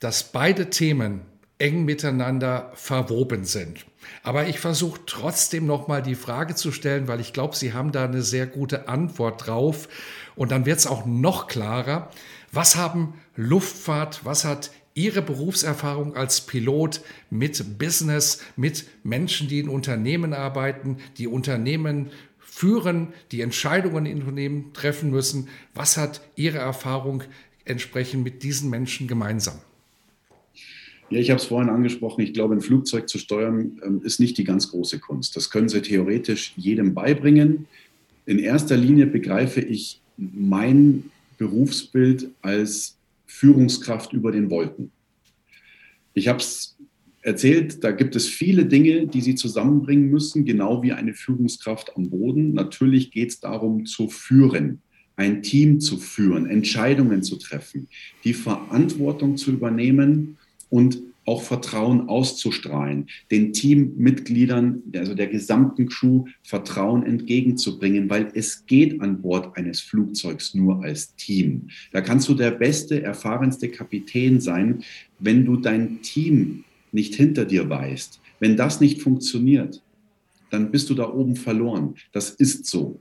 Dass beide Themen eng miteinander verwoben sind. Aber ich versuche trotzdem noch mal die Frage zu stellen, weil ich glaube, Sie haben da eine sehr gute Antwort drauf. Und dann wird es auch noch klarer. Was haben Luftfahrt, was hat Ihre Berufserfahrung als Pilot mit Business, mit Menschen, die in Unternehmen arbeiten, die Unternehmen führen, die Entscheidungen in Unternehmen treffen müssen? Was hat Ihre Erfahrung entsprechend mit diesen Menschen gemeinsam? Ja, ich habe es vorhin angesprochen. Ich glaube, ein Flugzeug zu steuern ähm, ist nicht die ganz große Kunst. Das können Sie theoretisch jedem beibringen. In erster Linie begreife ich mein Berufsbild als Führungskraft über den Wolken. Ich habe es erzählt, da gibt es viele Dinge, die Sie zusammenbringen müssen, genau wie eine Führungskraft am Boden. Natürlich geht es darum, zu führen, ein Team zu führen, Entscheidungen zu treffen, die Verantwortung zu übernehmen und auch Vertrauen auszustrahlen, den Teammitgliedern, also der gesamten Crew, Vertrauen entgegenzubringen, weil es geht an Bord eines Flugzeugs nur als Team. Da kannst du der beste, erfahrenste Kapitän sein, wenn du dein Team nicht hinter dir weißt. Wenn das nicht funktioniert, dann bist du da oben verloren. Das ist so.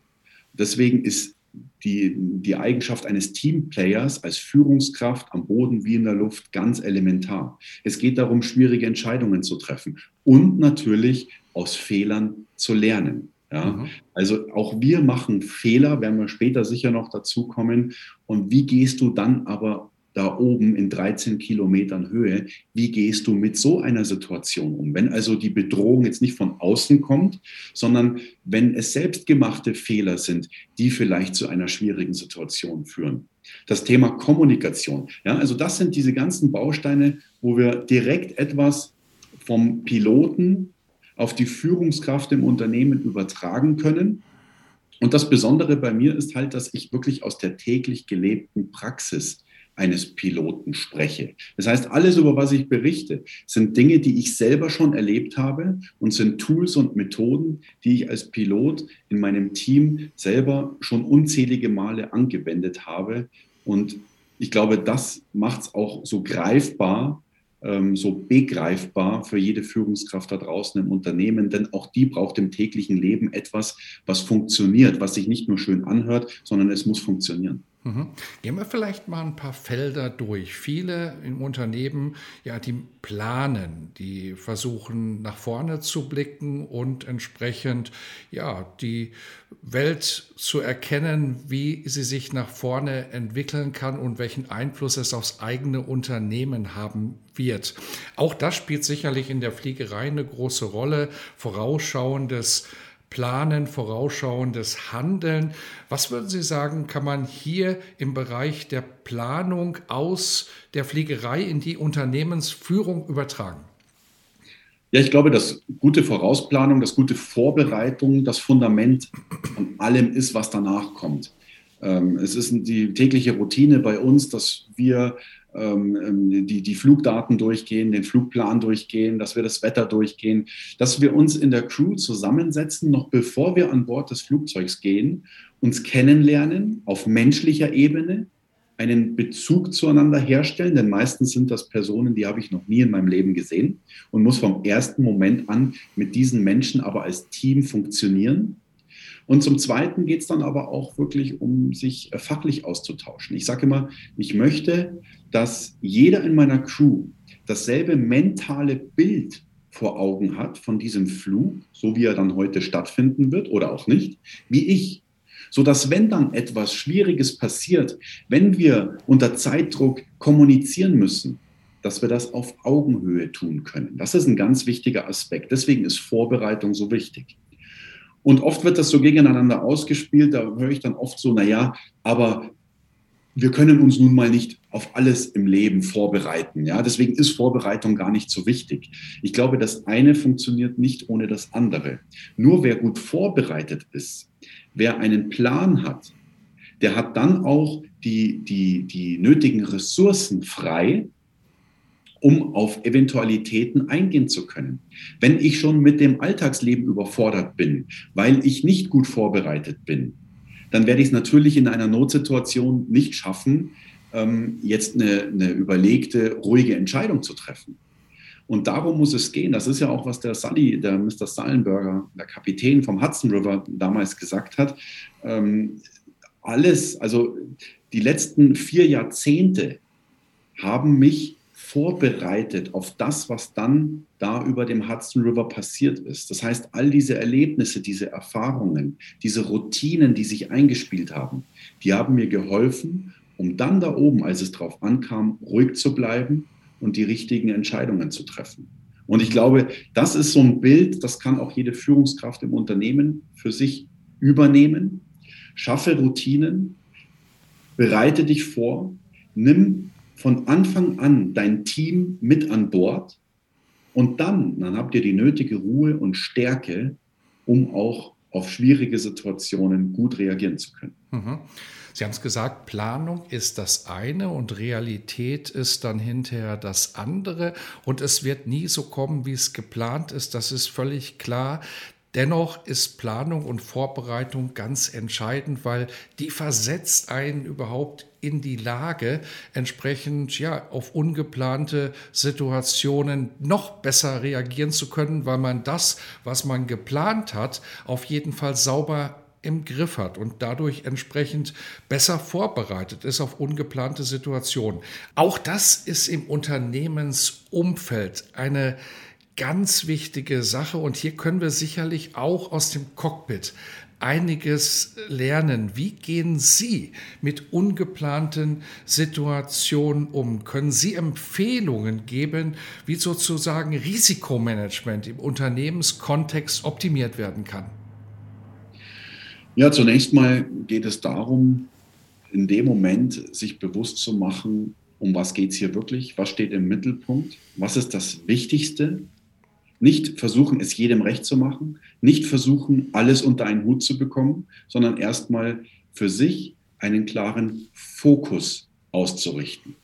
Deswegen ist die, die Eigenschaft eines Teamplayers als Führungskraft am Boden wie in der Luft ganz elementar. Es geht darum, schwierige Entscheidungen zu treffen und natürlich aus Fehlern zu lernen. Ja, mhm. also auch wir machen Fehler, werden wir später sicher noch dazu kommen. Und wie gehst du dann aber da oben in 13 Kilometern Höhe. Wie gehst du mit so einer Situation um? Wenn also die Bedrohung jetzt nicht von außen kommt, sondern wenn es selbstgemachte Fehler sind, die vielleicht zu einer schwierigen Situation führen. Das Thema Kommunikation. Ja, also das sind diese ganzen Bausteine, wo wir direkt etwas vom Piloten auf die Führungskraft im Unternehmen übertragen können. Und das Besondere bei mir ist halt, dass ich wirklich aus der täglich gelebten Praxis eines Piloten spreche. Das heißt, alles, über was ich berichte, sind Dinge, die ich selber schon erlebt habe und sind Tools und Methoden, die ich als Pilot in meinem Team selber schon unzählige Male angewendet habe. Und ich glaube, das macht es auch so greifbar, ähm, so begreifbar für jede Führungskraft da draußen im Unternehmen, denn auch die braucht im täglichen Leben etwas, was funktioniert, was sich nicht nur schön anhört, sondern es muss funktionieren. Mhm. Gehen wir vielleicht mal ein paar Felder durch. Viele im Unternehmen, ja, die planen, die versuchen nach vorne zu blicken und entsprechend, ja, die Welt zu erkennen, wie sie sich nach vorne entwickeln kann und welchen Einfluss es aufs eigene Unternehmen haben wird. Auch das spielt sicherlich in der Fliegerei eine große Rolle. Vorausschauendes Planen, vorausschauendes Handeln. Was würden Sie sagen, kann man hier im Bereich der Planung aus der Fliegerei in die Unternehmensführung übertragen? Ja, ich glaube, dass gute Vorausplanung, dass gute Vorbereitung das Fundament von allem ist, was danach kommt. Ähm, es ist die tägliche Routine bei uns, dass wir ähm, ähm, die, die Flugdaten durchgehen, den Flugplan durchgehen, dass wir das Wetter durchgehen, dass wir uns in der Crew zusammensetzen, noch bevor wir an Bord des Flugzeugs gehen, uns kennenlernen auf menschlicher Ebene, einen Bezug zueinander herstellen, denn meistens sind das Personen, die habe ich noch nie in meinem Leben gesehen und muss vom ersten Moment an mit diesen Menschen aber als Team funktionieren und zum Zweiten geht es dann aber auch wirklich um sich äh, fachlich auszutauschen. Ich sage immer, ich möchte, dass jeder in meiner Crew dasselbe mentale Bild vor Augen hat von diesem Flug, so wie er dann heute stattfinden wird oder auch nicht, wie ich. So dass wenn dann etwas Schwieriges passiert, wenn wir unter Zeitdruck kommunizieren müssen, dass wir das auf Augenhöhe tun können. Das ist ein ganz wichtiger Aspekt. Deswegen ist Vorbereitung so wichtig. Und oft wird das so gegeneinander ausgespielt. Da höre ich dann oft so, naja, aber wir können uns nun mal nicht auf alles im Leben vorbereiten. Ja, deswegen ist Vorbereitung gar nicht so wichtig. Ich glaube, das eine funktioniert nicht ohne das andere. Nur wer gut vorbereitet ist, wer einen Plan hat, der hat dann auch die, die, die nötigen Ressourcen frei, um auf Eventualitäten eingehen zu können. Wenn ich schon mit dem Alltagsleben überfordert bin, weil ich nicht gut vorbereitet bin, dann werde ich es natürlich in einer Notsituation nicht schaffen, ähm, jetzt eine, eine überlegte, ruhige Entscheidung zu treffen. Und darum muss es gehen. Das ist ja auch, was der Sully, der Mr. Sullenberger, der Kapitän vom Hudson River damals gesagt hat. Ähm, alles, also die letzten vier Jahrzehnte haben mich vorbereitet auf das, was dann da über dem Hudson River passiert ist. Das heißt, all diese Erlebnisse, diese Erfahrungen, diese Routinen, die sich eingespielt haben, die haben mir geholfen, um dann da oben, als es drauf ankam, ruhig zu bleiben und die richtigen Entscheidungen zu treffen. Und ich glaube, das ist so ein Bild, das kann auch jede Führungskraft im Unternehmen für sich übernehmen. Schaffe Routinen, bereite dich vor, nimm von Anfang an dein Team mit an Bord und dann, dann habt ihr die nötige Ruhe und Stärke, um auch auf schwierige Situationen gut reagieren zu können. Mhm. Sie haben es gesagt, Planung ist das eine und Realität ist dann hinterher das andere. Und es wird nie so kommen, wie es geplant ist. Das ist völlig klar. Dennoch ist Planung und Vorbereitung ganz entscheidend, weil die versetzt einen überhaupt in die Lage, entsprechend ja auf ungeplante Situationen noch besser reagieren zu können, weil man das, was man geplant hat, auf jeden Fall sauber im Griff hat und dadurch entsprechend besser vorbereitet ist auf ungeplante Situationen. Auch das ist im Unternehmensumfeld eine ganz wichtige Sache und hier können wir sicherlich auch aus dem Cockpit einiges lernen. Wie gehen Sie mit ungeplanten Situationen um? Können Sie Empfehlungen geben, wie sozusagen Risikomanagement im Unternehmenskontext optimiert werden kann? Ja, zunächst mal geht es darum, in dem Moment sich bewusst zu machen, um was geht es hier wirklich, was steht im Mittelpunkt, was ist das Wichtigste nicht versuchen, es jedem recht zu machen, nicht versuchen, alles unter einen Hut zu bekommen, sondern erstmal für sich einen klaren Fokus auszurichten.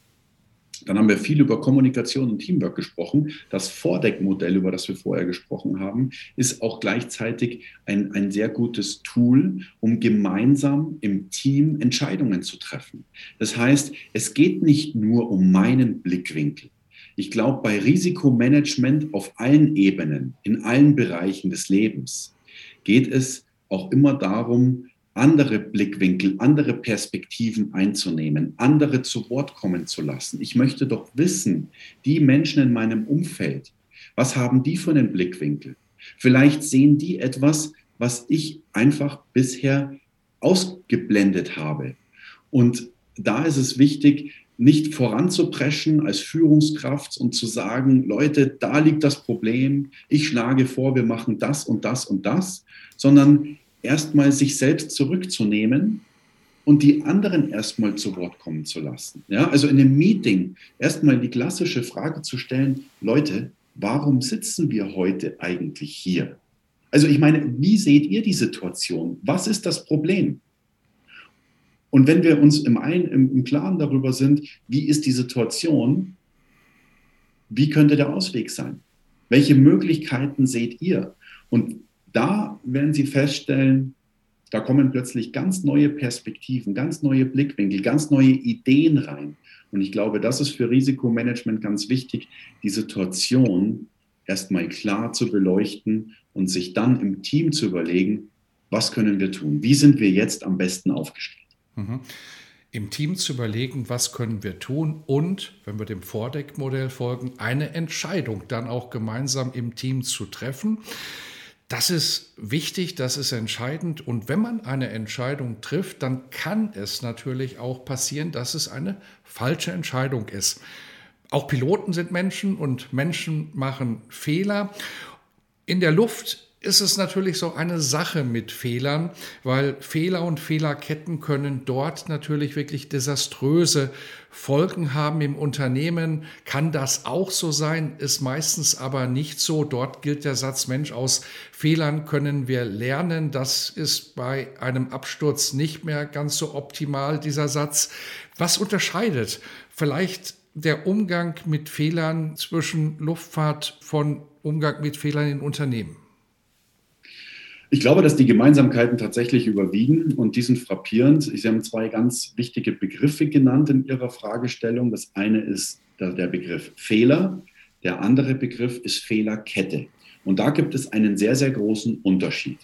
Dann haben wir viel über Kommunikation und Teamwork gesprochen. Das Vordeckmodell, über das wir vorher gesprochen haben, ist auch gleichzeitig ein, ein sehr gutes Tool, um gemeinsam im Team Entscheidungen zu treffen. Das heißt, es geht nicht nur um meinen Blickwinkel. Ich glaube, bei Risikomanagement auf allen Ebenen, in allen Bereichen des Lebens, geht es auch immer darum, andere Blickwinkel, andere Perspektiven einzunehmen, andere zu Wort kommen zu lassen. Ich möchte doch wissen, die Menschen in meinem Umfeld, was haben die für einen Blickwinkel? Vielleicht sehen die etwas, was ich einfach bisher ausgeblendet habe. Und da ist es wichtig, nicht voranzupreschen als Führungskraft und zu sagen, Leute, da liegt das Problem, ich schlage vor, wir machen das und das und das, sondern erstmal sich selbst zurückzunehmen und die anderen erstmal zu Wort kommen zu lassen. Ja, also in einem Meeting erstmal die klassische Frage zu stellen, Leute, warum sitzen wir heute eigentlich hier? Also ich meine, wie seht ihr die Situation? Was ist das Problem? Und wenn wir uns im, Ein, im, Klaren darüber sind, wie ist die Situation, wie könnte der Ausweg sein? Welche Möglichkeiten seht ihr? Und da werden Sie feststellen, da kommen plötzlich ganz neue Perspektiven, ganz neue Blickwinkel, ganz neue Ideen rein. Und ich glaube, das ist für Risikomanagement ganz wichtig, die Situation erstmal klar zu beleuchten und sich dann im Team zu überlegen, was können wir tun? Wie sind wir jetzt am besten aufgestellt? Mhm. Im Team zu überlegen, was können wir tun und, wenn wir dem Vordeckmodell folgen, eine Entscheidung dann auch gemeinsam im Team zu treffen. Das ist wichtig, das ist entscheidend. Und wenn man eine Entscheidung trifft, dann kann es natürlich auch passieren, dass es eine falsche Entscheidung ist. Auch Piloten sind Menschen und Menschen machen Fehler. In der Luft ist es natürlich so eine Sache mit Fehlern, weil Fehler und Fehlerketten können dort natürlich wirklich desaströse Folgen haben im Unternehmen. Kann das auch so sein, ist meistens aber nicht so. Dort gilt der Satz, Mensch, aus Fehlern können wir lernen. Das ist bei einem Absturz nicht mehr ganz so optimal, dieser Satz. Was unterscheidet vielleicht der Umgang mit Fehlern zwischen Luftfahrt von Umgang mit Fehlern in Unternehmen? Ich glaube, dass die Gemeinsamkeiten tatsächlich überwiegen und die sind frappierend. Sie haben zwei ganz wichtige Begriffe genannt in Ihrer Fragestellung. Das eine ist der Begriff Fehler, der andere Begriff ist Fehlerkette. Und da gibt es einen sehr, sehr großen Unterschied.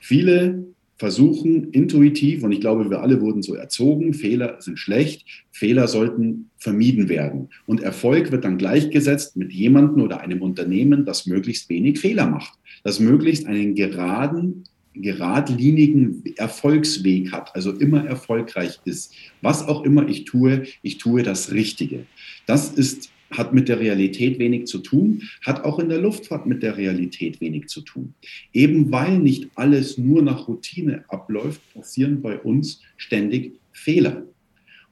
Viele versuchen intuitiv, und ich glaube, wir alle wurden so erzogen, Fehler sind schlecht, Fehler sollten vermieden werden. Und Erfolg wird dann gleichgesetzt mit jemandem oder einem Unternehmen, das möglichst wenig Fehler macht, das möglichst einen geraden, geradlinigen Erfolgsweg hat, also immer erfolgreich ist. Was auch immer ich tue, ich tue das Richtige. Das ist hat mit der Realität wenig zu tun, hat auch in der Luftfahrt mit der Realität wenig zu tun. Eben weil nicht alles nur nach Routine abläuft, passieren bei uns ständig Fehler.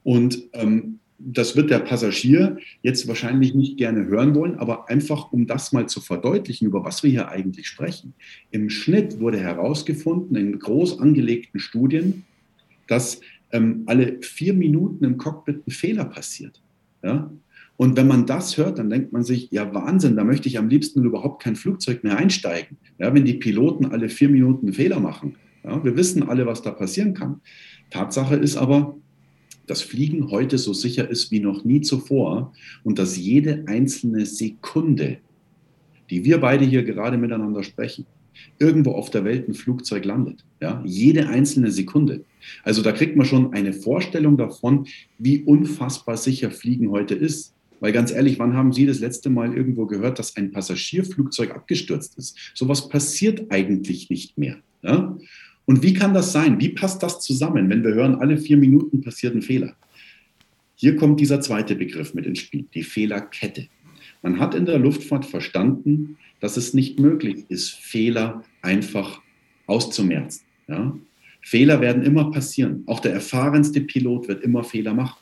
Und ähm, das wird der Passagier jetzt wahrscheinlich nicht gerne hören wollen, aber einfach um das mal zu verdeutlichen, über was wir hier eigentlich sprechen. Im Schnitt wurde herausgefunden in groß angelegten Studien, dass ähm, alle vier Minuten im Cockpit ein Fehler passiert. Ja? Und wenn man das hört, dann denkt man sich, ja Wahnsinn, da möchte ich am liebsten überhaupt kein Flugzeug mehr einsteigen. Ja, wenn die Piloten alle vier Minuten Fehler machen. Ja, wir wissen alle, was da passieren kann. Tatsache ist aber, dass Fliegen heute so sicher ist wie noch nie zuvor und dass jede einzelne Sekunde, die wir beide hier gerade miteinander sprechen, irgendwo auf der Welt ein Flugzeug landet. Ja, jede einzelne Sekunde. Also da kriegt man schon eine Vorstellung davon, wie unfassbar sicher Fliegen heute ist. Weil ganz ehrlich, wann haben Sie das letzte Mal irgendwo gehört, dass ein Passagierflugzeug abgestürzt ist? Sowas passiert eigentlich nicht mehr. Ja? Und wie kann das sein? Wie passt das zusammen, wenn wir hören, alle vier Minuten passiert ein Fehler? Hier kommt dieser zweite Begriff mit ins Spiel, die Fehlerkette. Man hat in der Luftfahrt verstanden, dass es nicht möglich ist, Fehler einfach auszumerzen. Ja? Fehler werden immer passieren. Auch der erfahrenste Pilot wird immer Fehler machen.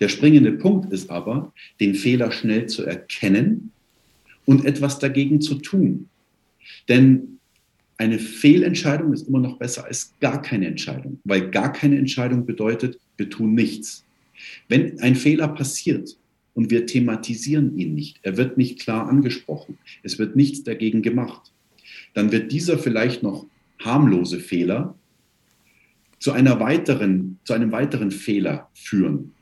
Der springende Punkt ist aber, den Fehler schnell zu erkennen und etwas dagegen zu tun. Denn eine Fehlentscheidung ist immer noch besser als gar keine Entscheidung, weil gar keine Entscheidung bedeutet, wir tun nichts. Wenn ein Fehler passiert und wir thematisieren ihn nicht, er wird nicht klar angesprochen, es wird nichts dagegen gemacht, dann wird dieser vielleicht noch harmlose Fehler zu einer weiteren, zu einem weiteren Fehler führen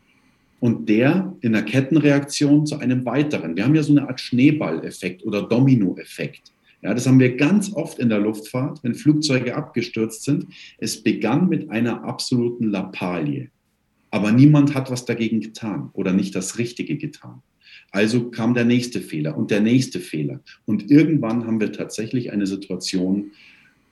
und der in der Kettenreaktion zu einem weiteren. Wir haben ja so eine Art Schneeballeffekt oder Dominoeffekt. Ja, das haben wir ganz oft in der Luftfahrt, wenn Flugzeuge abgestürzt sind. Es begann mit einer absoluten Lappalie. Aber niemand hat was dagegen getan oder nicht das Richtige getan. Also kam der nächste Fehler und der nächste Fehler. Und irgendwann haben wir tatsächlich eine Situation,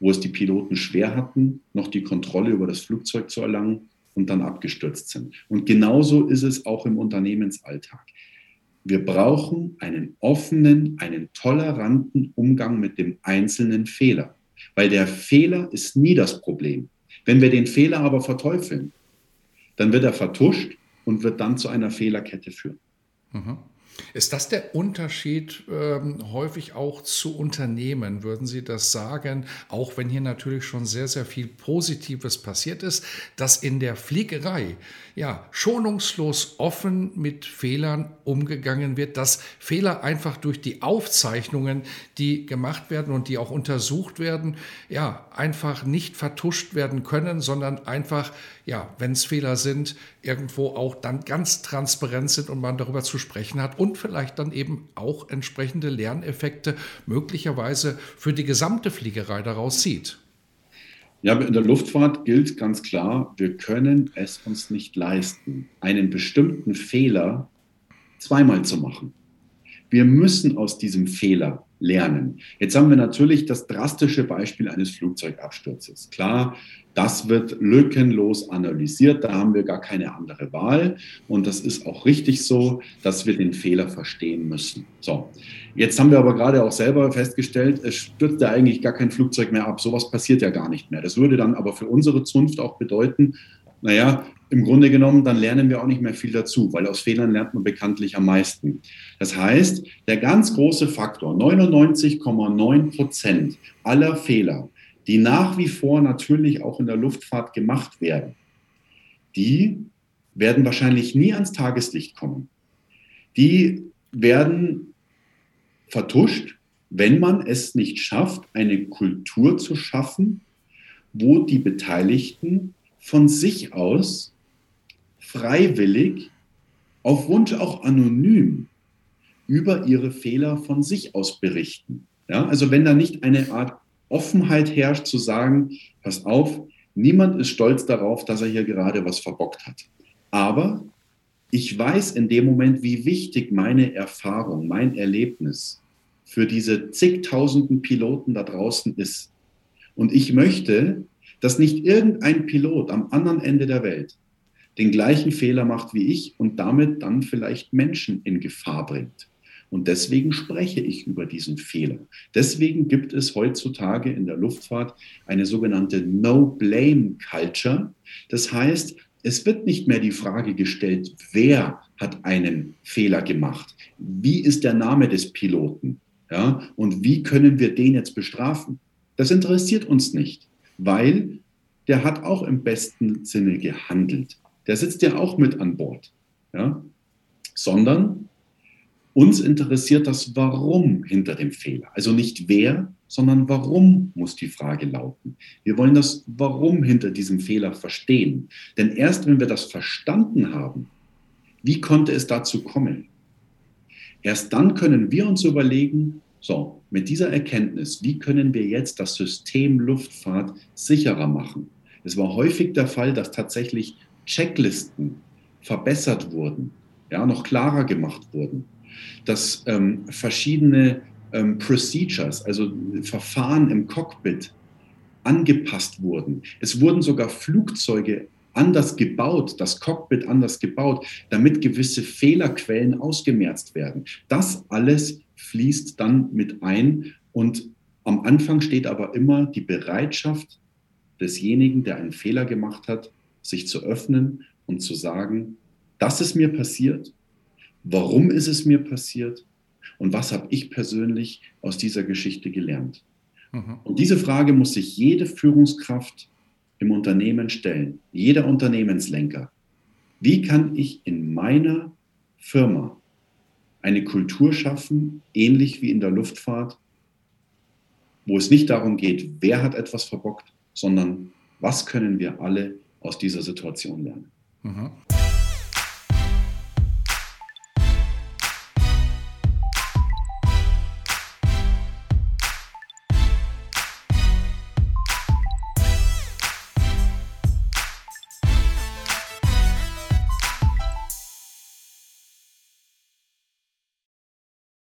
wo es die Piloten schwer hatten, noch die Kontrolle über das Flugzeug zu erlangen und dann abgestürzt sind. Und genauso ist es auch im Unternehmensalltag. Wir brauchen einen offenen, einen toleranten Umgang mit dem einzelnen Fehler, weil der Fehler ist nie das Problem. Wenn wir den Fehler aber verteufeln, dann wird er vertuscht und wird dann zu einer Fehlerkette führen. Mhm. Ist das der Unterschied ähm, häufig auch zu Unternehmen? Würden Sie das sagen? Auch wenn hier natürlich schon sehr, sehr viel Positives passiert ist, dass in der Fliegerei ja schonungslos offen mit Fehlern umgegangen wird, dass Fehler einfach durch die Aufzeichnungen, die gemacht werden und die auch untersucht werden, ja, einfach nicht vertuscht werden können, sondern einfach, ja, wenn es Fehler sind, irgendwo auch dann ganz transparent sind und man darüber zu sprechen hat und vielleicht dann eben auch entsprechende Lerneffekte möglicherweise für die gesamte Fliegerei daraus sieht. Ja, in der Luftfahrt gilt ganz klar, wir können es uns nicht leisten, einen bestimmten Fehler zweimal zu machen. Wir müssen aus diesem Fehler lernen. Jetzt haben wir natürlich das drastische Beispiel eines Flugzeugabsturzes. Klar, das wird lückenlos analysiert, da haben wir gar keine andere Wahl. Und das ist auch richtig so, dass wir den Fehler verstehen müssen. So, jetzt haben wir aber gerade auch selber festgestellt, es stürzt ja eigentlich gar kein Flugzeug mehr ab. Sowas passiert ja gar nicht mehr. Das würde dann aber für unsere Zunft auch bedeuten, naja, im Grunde genommen, dann lernen wir auch nicht mehr viel dazu, weil aus Fehlern lernt man bekanntlich am meisten. Das heißt, der ganz große Faktor, 99,9 Prozent aller Fehler, die nach wie vor natürlich auch in der Luftfahrt gemacht werden, die werden wahrscheinlich nie ans Tageslicht kommen. Die werden vertuscht, wenn man es nicht schafft, eine Kultur zu schaffen, wo die Beteiligten von sich aus freiwillig, auf Wunsch auch anonym, über ihre Fehler von sich aus berichten. Ja, also wenn da nicht eine Art Offenheit herrscht, zu sagen, pass auf, niemand ist stolz darauf, dass er hier gerade was verbockt hat. Aber ich weiß in dem Moment, wie wichtig meine Erfahrung, mein Erlebnis für diese zigtausenden Piloten da draußen ist. Und ich möchte, dass nicht irgendein Pilot am anderen Ende der Welt den gleichen Fehler macht wie ich und damit dann vielleicht Menschen in Gefahr bringt. Und deswegen spreche ich über diesen Fehler. Deswegen gibt es heutzutage in der Luftfahrt eine sogenannte No-Blame-Culture. Das heißt, es wird nicht mehr die Frage gestellt, wer hat einen Fehler gemacht? Wie ist der Name des Piloten? Ja, und wie können wir den jetzt bestrafen? Das interessiert uns nicht, weil der hat auch im besten Sinne gehandelt. Der sitzt ja auch mit an Bord. Ja? Sondern uns interessiert das Warum hinter dem Fehler. Also nicht wer, sondern warum muss die Frage lauten. Wir wollen das Warum hinter diesem Fehler verstehen. Denn erst wenn wir das verstanden haben, wie konnte es dazu kommen, erst dann können wir uns überlegen, so, mit dieser Erkenntnis, wie können wir jetzt das System Luftfahrt sicherer machen? Es war häufig der Fall, dass tatsächlich Checklisten verbessert wurden, ja, noch klarer gemacht wurden dass ähm, verschiedene ähm, Procedures, also Verfahren im Cockpit, angepasst wurden. Es wurden sogar Flugzeuge anders gebaut, das Cockpit anders gebaut, damit gewisse Fehlerquellen ausgemerzt werden. Das alles fließt dann mit ein und am Anfang steht aber immer die Bereitschaft desjenigen, der einen Fehler gemacht hat, sich zu öffnen und zu sagen, das ist mir passiert Warum ist es mir passiert? Und was habe ich persönlich aus dieser Geschichte gelernt? Mhm. Und diese Frage muss sich jede Führungskraft im Unternehmen stellen, jeder Unternehmenslenker. Wie kann ich in meiner Firma eine Kultur schaffen, ähnlich wie in der Luftfahrt, wo es nicht darum geht, wer hat etwas verbockt, sondern was können wir alle aus dieser Situation lernen? Mhm.